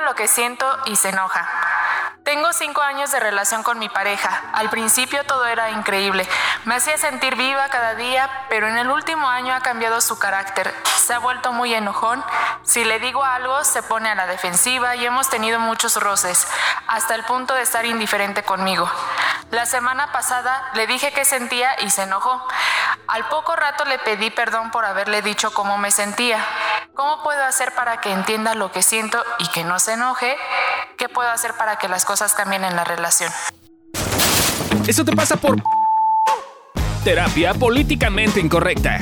lo que siento y se enoja. Tengo cinco años de relación con mi pareja. Al principio todo era increíble. Me hacía sentir viva cada día, pero en el último año ha cambiado su carácter. Se ha vuelto muy enojón. Si le digo algo, se pone a la defensiva y hemos tenido muchos roces, hasta el punto de estar indiferente conmigo. La semana pasada le dije que sentía y se enojó. Al poco rato le pedí perdón por haberle dicho cómo me sentía. ¿Cómo puedo hacer para que entienda lo que siento y que no se enoje? ¿Qué puedo hacer para que las cosas cambien en la relación? Eso te pasa por terapia políticamente incorrecta.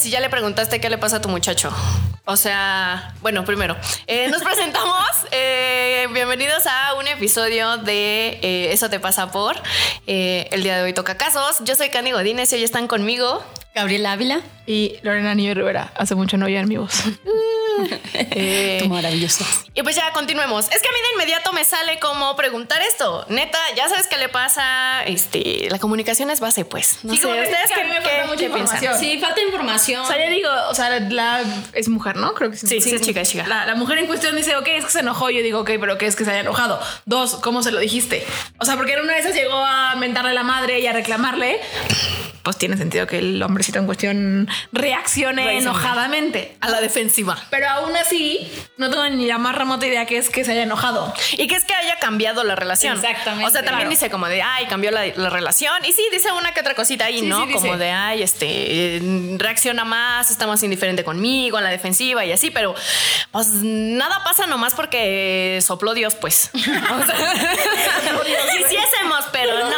Si ya le preguntaste qué le pasa a tu muchacho. O sea, bueno, primero, eh, nos presentamos. Eh, bienvenidos a un episodio de eh, Eso te pasa por. el día de hoy toca casos. Yo soy Candy Godínez y hoy están conmigo Gabriela Ávila y Lorena Niño Rivera. Hace mucho no oían mi voz. eh, maravilloso. Y pues ya continuemos. Es que a mí de inmediato me sale como preguntar esto. Neta, ya sabes qué le pasa. Este, la comunicación es base, pues. No sé, ustedes qué, qué, piensan. Sí, falta información. O sea, ya digo, o sea, la, es mujer, ¿no? Creo que sí. Sí, sí, es chica, es chica. La, la, mujer en cuestión dice, ok, es que se enojó. Yo digo, ok, pero ¿qué es que se haya enojado? Dos, ¿cómo se lo dijiste? O sea, porque en una de esas llegó a mentarle a la madre y a reclamarle pues tiene sentido que el hombrecito en cuestión reaccione enojadamente. A la defensiva. Pero aún así, no tengo ni la más remota idea que es que se haya enojado. Y que es que haya cambiado la relación. Exactamente. O sea, también dice como de, ay, cambió la, relación. Y sí, dice una que otra cosita ahí, ¿no? como de, ay, este, reacciona más, está más indiferente conmigo, a la defensiva y así. Pero pues nada pasa nomás porque sopló Dios, pues. o sea, quisiésemos, pero no.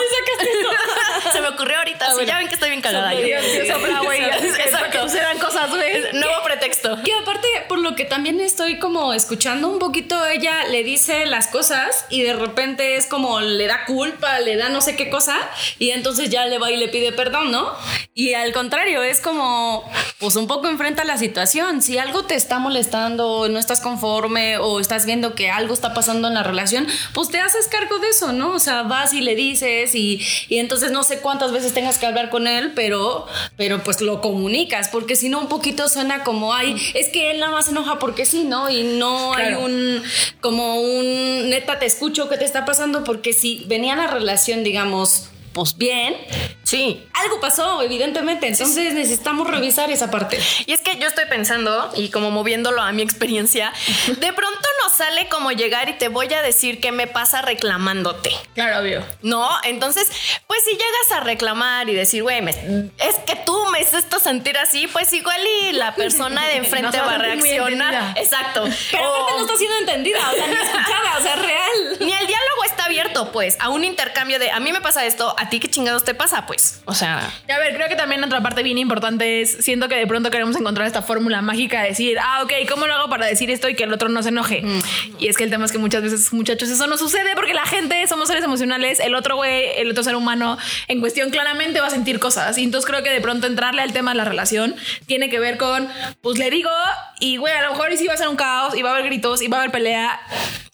Se me ocurrió ahorita. Ah, bien cagada. Exacto. Serán cosas, güey. Nuevo pretexto. Y aparte, por lo que también estoy como escuchando un poquito, ella le dice las cosas y de repente es como le da culpa, le da no sé qué cosa y entonces ya le va y le pide perdón, ¿no? Y al contrario, es como, pues un poco enfrenta la situación. Si algo te está molestando, no estás conforme o estás viendo que algo está pasando en la relación, pues te haces cargo de eso, ¿no? O sea, vas y le dices y, y entonces no sé cuántas veces tengas que hablar con él, pero, pero pues lo comunicas, porque si no un poquito suena como, ay, es que él nada más se enoja porque sí, ¿no? Y no hay un, como un, neta, te escucho, ¿qué te está pasando? Porque si venía la relación, digamos, pues bien. Sí. Algo pasó, evidentemente. Entonces necesitamos revisar esa parte. Y es que yo estoy pensando, y como moviéndolo a mi experiencia, de pronto nos sale como llegar y te voy a decir qué me pasa reclamándote. Claro, obvio. No, entonces, pues si llegas a reclamar y decir, güey, me hiciste sentir así, pues igual y la persona de enfrente va a reaccionar. Exacto. Pero aparte no está siendo entendida, o sea, ni escuchada, o sea, real. Ni el diálogo está abierto, pues, a un intercambio de, a mí me pasa esto, ¿a ti qué chingados te pasa? Pues, o sea. A ver, creo que también otra parte bien importante es, siento que de pronto queremos encontrar esta fórmula mágica de decir, ah, ok, ¿cómo lo hago para decir esto y que el otro no se enoje? Mm. Y es que el tema es que muchas veces, muchachos, eso no sucede porque la gente somos seres emocionales, el otro güey, el otro ser humano en cuestión claramente va a sentir cosas. Y entonces creo que de pronto entrarle al tema de la relación tiene que ver con, pues le digo, y güey, a lo mejor sí va a ser un caos, y va a haber gritos, y va a haber pelea.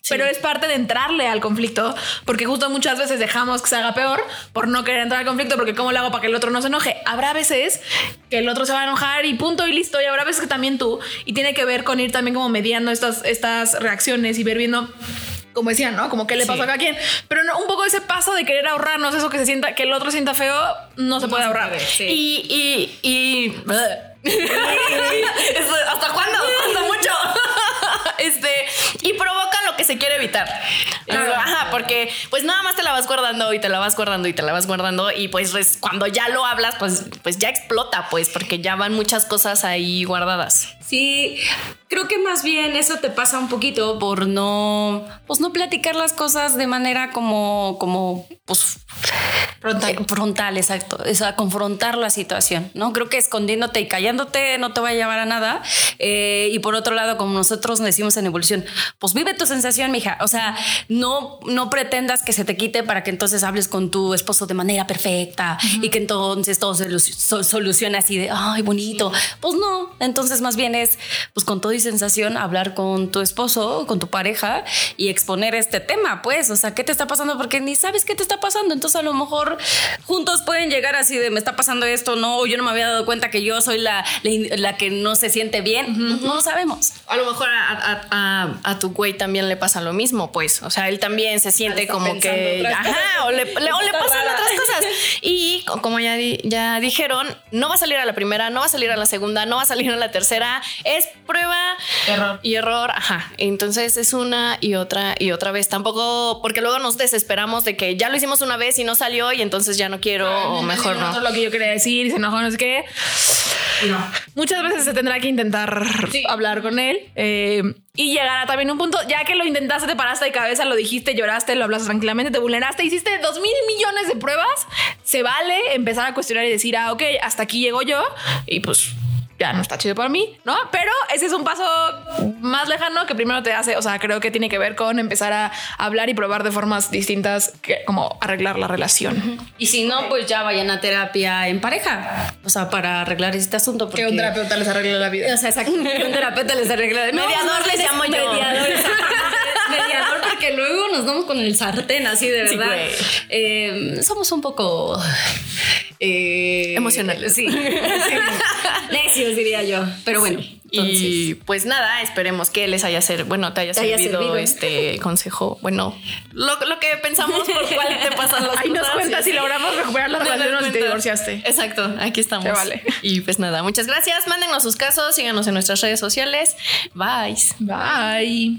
Pero es parte de entrarle al conflicto, porque justo muchas veces dejamos que se haga peor por no querer entrar al conflicto, porque ¿cómo lo hago para que el otro no se enoje? Habrá veces que el otro se va a enojar y punto y listo, y habrá veces que también tú, y tiene que ver con ir también como mediando estas, estas reacciones y ver viendo como decían, ¿no? Como qué le pasó a cada quien. Pero no, un poco ese paso de querer ahorrarnos eso que se sienta, que el otro sienta feo, no se puede ahorrar. Y, y, y ¿Hasta cuándo? Hasta mucho. este, y provoca lo que se quiere evitar. Ajá, porque pues nada más te la vas guardando y te la vas guardando y te la vas guardando y pues cuando ya lo hablas, pues, pues ya explota, pues, porque ya van muchas cosas ahí guardadas. Sí, creo que más bien eso te pasa un poquito por no, pues no platicar las cosas de manera como, como, pues frontal, eh, frontal exacto, es a confrontar la situación, ¿no? Creo que escondiéndote y callándote no te va a llevar a nada. Eh, y por otro lado, como nosotros decimos en evolución, pues vive tu sensación, mija. O sea, no, no pretendas que se te quite para que entonces hables con tu esposo de manera perfecta y que entonces todo se solucione así de, ay, bonito. Pues no, entonces más bien pues con todo y sensación, hablar con tu esposo, con tu pareja y exponer este tema, pues, o sea, ¿qué te está pasando? Porque ni sabes qué te está pasando. Entonces a lo mejor mejor juntos pueden llegar así de me está pasando esto, no, yo no me había dado cuenta que yo soy la, la, que no se siente bien. No lo sabemos. A lo mejor a, tu güey también le pasa lo mismo, pues. O sea, él también se siente como que. Ajá, o le, pasan otras cosas. Y como ya, ya dijeron, no va a salir a la primera, no va a salir a la segunda, no va a salir a la tercera. Es prueba error. y error. Ajá. Entonces es una y otra y otra vez. Tampoco, porque luego nos desesperamos de que ya lo hicimos una vez y no salió y entonces ya no quiero o mejor no. Eso es lo que yo quería decir y se enojó, no sé qué. Muchas veces se tendrá que intentar hablar con él eh, y llegar a también un punto, ya que lo intentaste, te paraste de cabeza, lo dijiste, lloraste, lo hablaste tranquilamente, te vulneraste, hiciste dos mil millones de pruebas, se vale empezar a cuestionar y decir, ah, ok, hasta aquí llego yo y pues ya no está chido para mí, ¿no? Pero ese es un paso más lejano que primero te hace, o sea, creo que tiene que ver con empezar a hablar y probar de formas distintas, que, como arreglar la relación. Y si no, pues ya vayan a terapia en pareja, o sea, para arreglar este asunto. Porque... Que un terapeuta les arregle la vida. O sea, exacto, que un terapeuta les arregle la vida. Mediador les llamo yo. Mediador, mediador, porque luego nos vamos con el sartén así, de verdad. Eh, somos un poco... Eh, Emocionales. Sí. sí diría yo. Pero bueno. Y pues nada, esperemos que les haya ser, bueno, te haya, servido, este consejo. Bueno, lo, que pensamos por cuál te pasan las Ahí nos cuentas si logramos recuperar la relación o te divorciaste. Exacto, aquí estamos. vale. Y pues nada, muchas gracias. Mándenos sus casos, síganos en nuestras redes sociales. Bye. Bye.